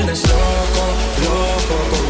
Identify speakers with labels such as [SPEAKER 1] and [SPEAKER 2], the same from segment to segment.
[SPEAKER 1] vuelves loco, loco.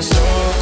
[SPEAKER 1] começou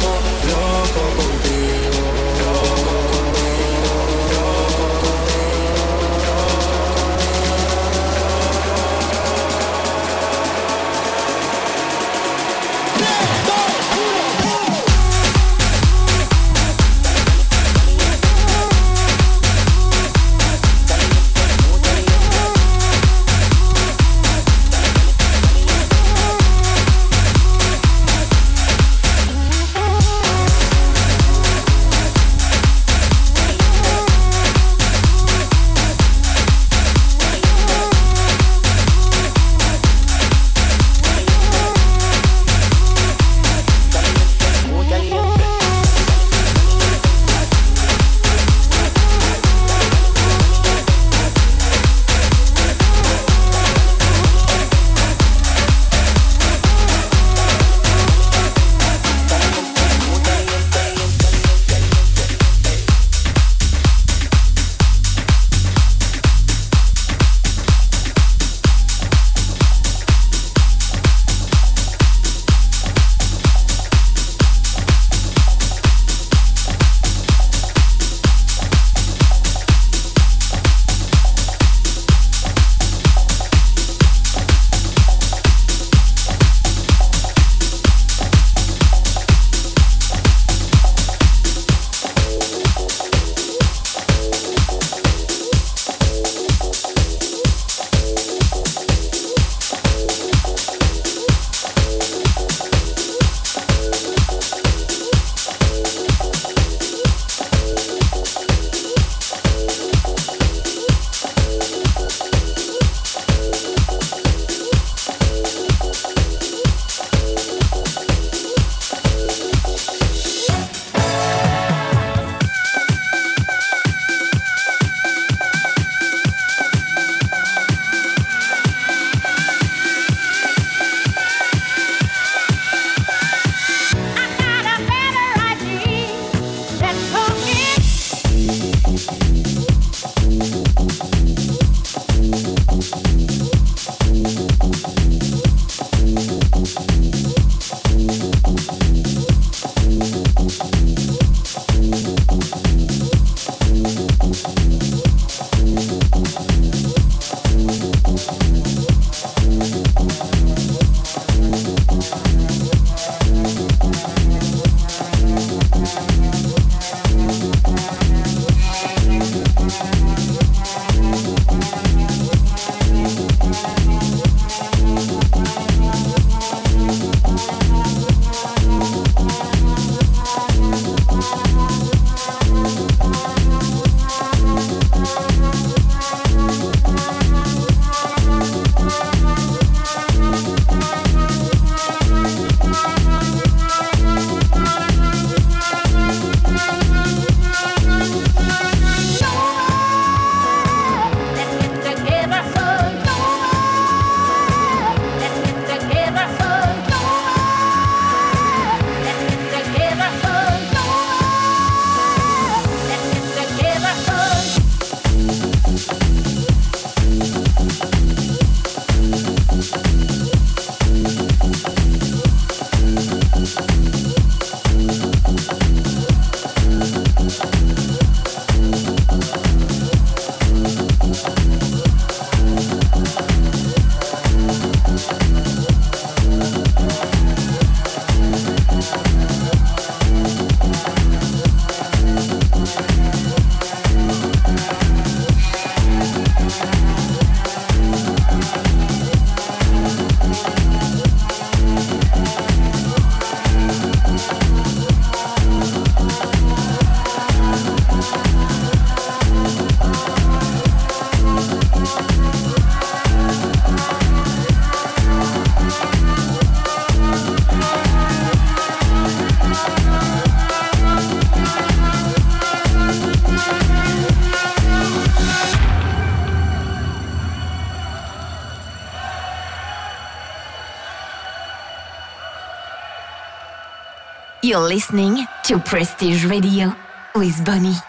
[SPEAKER 2] You're listening to Prestige Radio with Bonnie.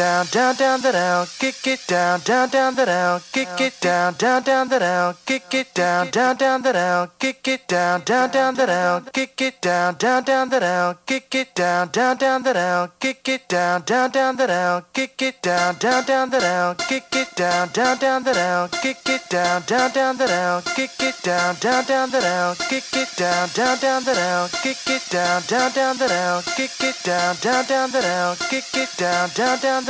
[SPEAKER 2] Down, down, down, the down, kick it down, down, down, the down, kick it down, down, down, the down, kick it down, down, down, the down, kick it down, down, down, the down, kick it down, down, down, the down, kick it down, down, down, the down, kick it down, down, down, the down, kick it down, down, down, the down, kick it down, down, down, the down, kick it down, down, down, the down, kick it down, down, down, the down, kick it down, down, down, the down, kick it down, down, down, the down, kick it down, down, down, the down, kick it down, down, down, the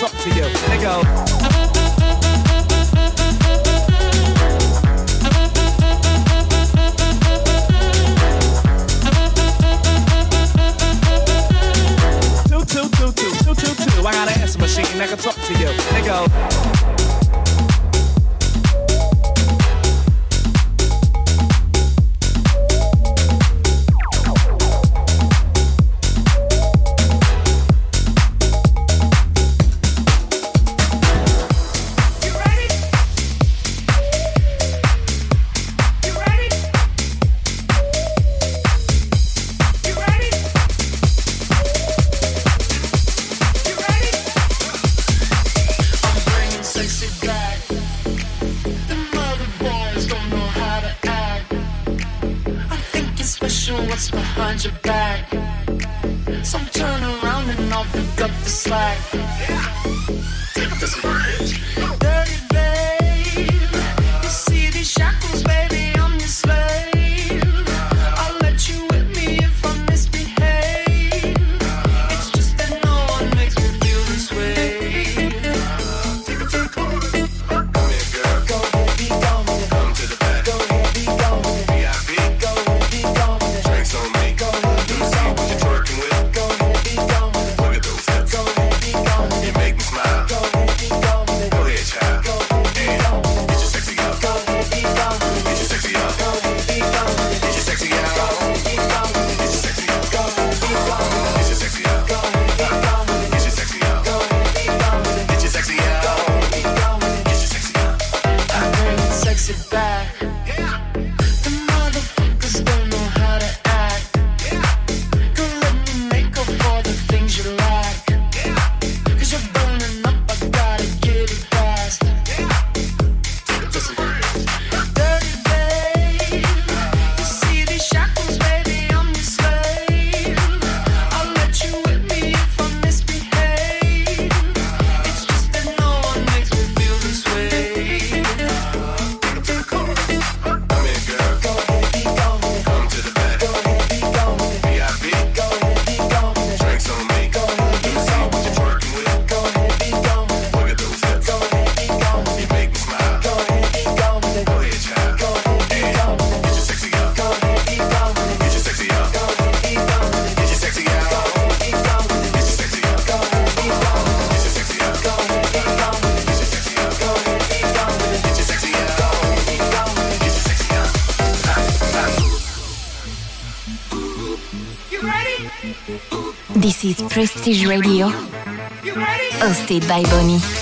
[SPEAKER 3] talk to you. They go.
[SPEAKER 2] Prestige Radio. Hosted by Bonnie.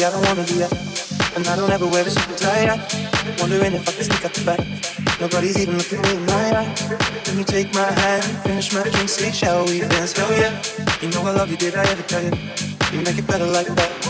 [SPEAKER 4] Party, I don't wanna do that. And I don't ever wear a and tie. Wondering if I can sneak out the back. Nobody's even looking in my eye. Can you take my hand, finish my drink, say, shall we dance? Hell yeah. You know I love you, did I ever tell you? You make it better like that.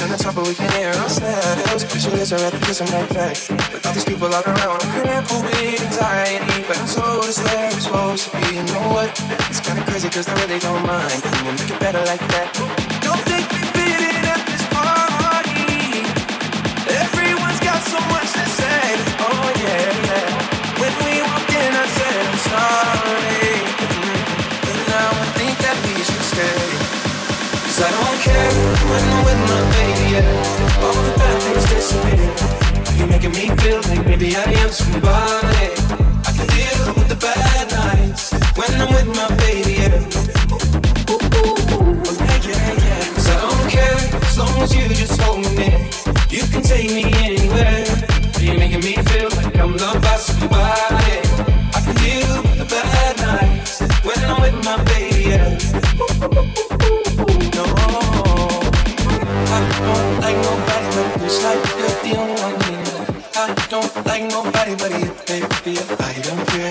[SPEAKER 4] Turn the top but we can hear ourselves. Pictureless, I'd rather kiss 'em right back. With all these people all around, I'm crippled with anxiety. But I'm told it's where I'm supposed to be. You know what? It's kinda crazy cause I really don't mind. Can you make it better like that? when I'm with my baby. Yeah. All the bad things disappear. You're making me feel like maybe I am somebody. I can deal with the bad nights when I'm with my baby. Yeah. Cause I don't care as long as you just hold me. You can take me anywhere. You're making me feel like I'm loved by somebody. I can deal with the bad nights when I'm with my baby. Yeah. like nobody but it's like you're the only one here. I don't like nobody but you, baby. I don't care.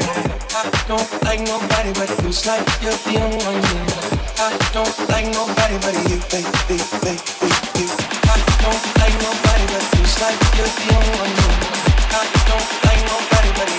[SPEAKER 4] I don't like nobody but you. It's like you're the only one here. I don't like nobody but you, baby, baby, baby. I don't like nobody but you. It's like you're the only one here. I don't like nobody but you.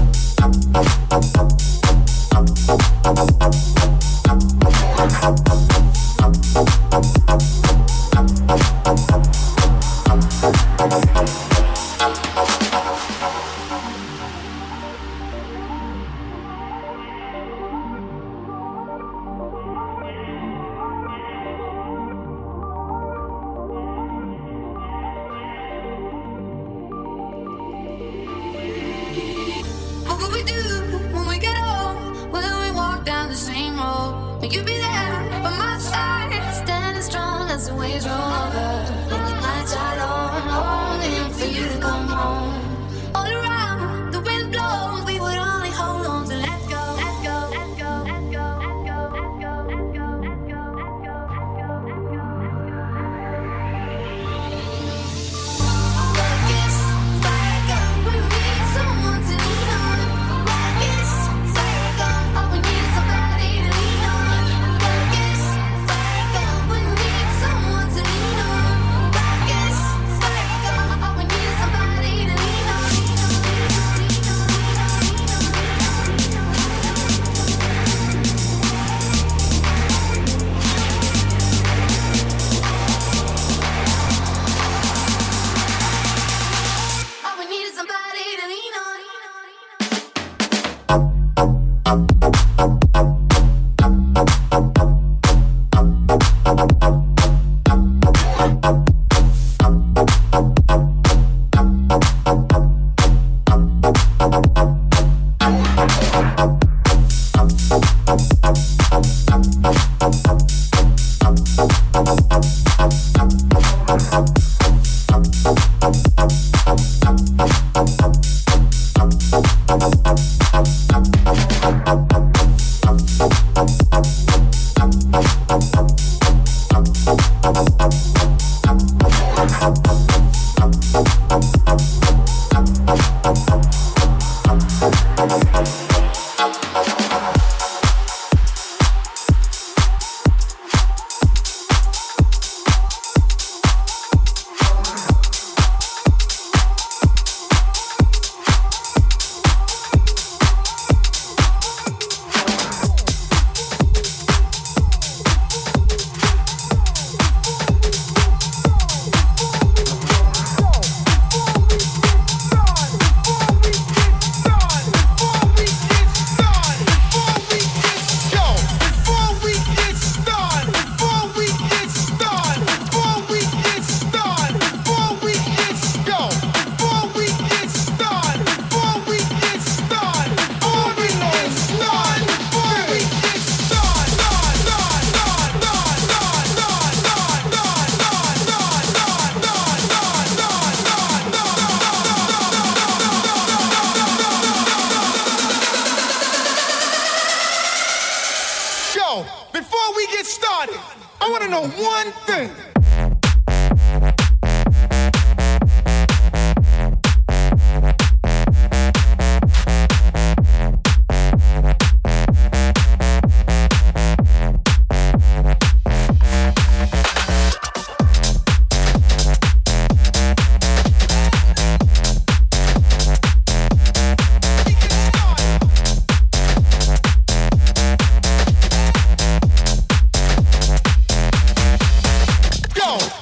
[SPEAKER 3] on.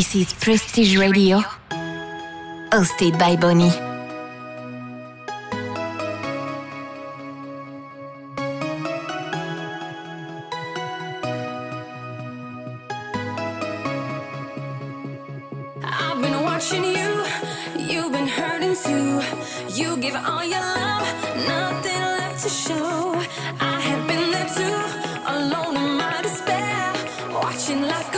[SPEAKER 2] This is Prestige Radio, All hosted by Bonnie.
[SPEAKER 5] I've been watching you, you've been hurting too. You give all your love, nothing left to show. I have been there too, alone in my despair, watching life.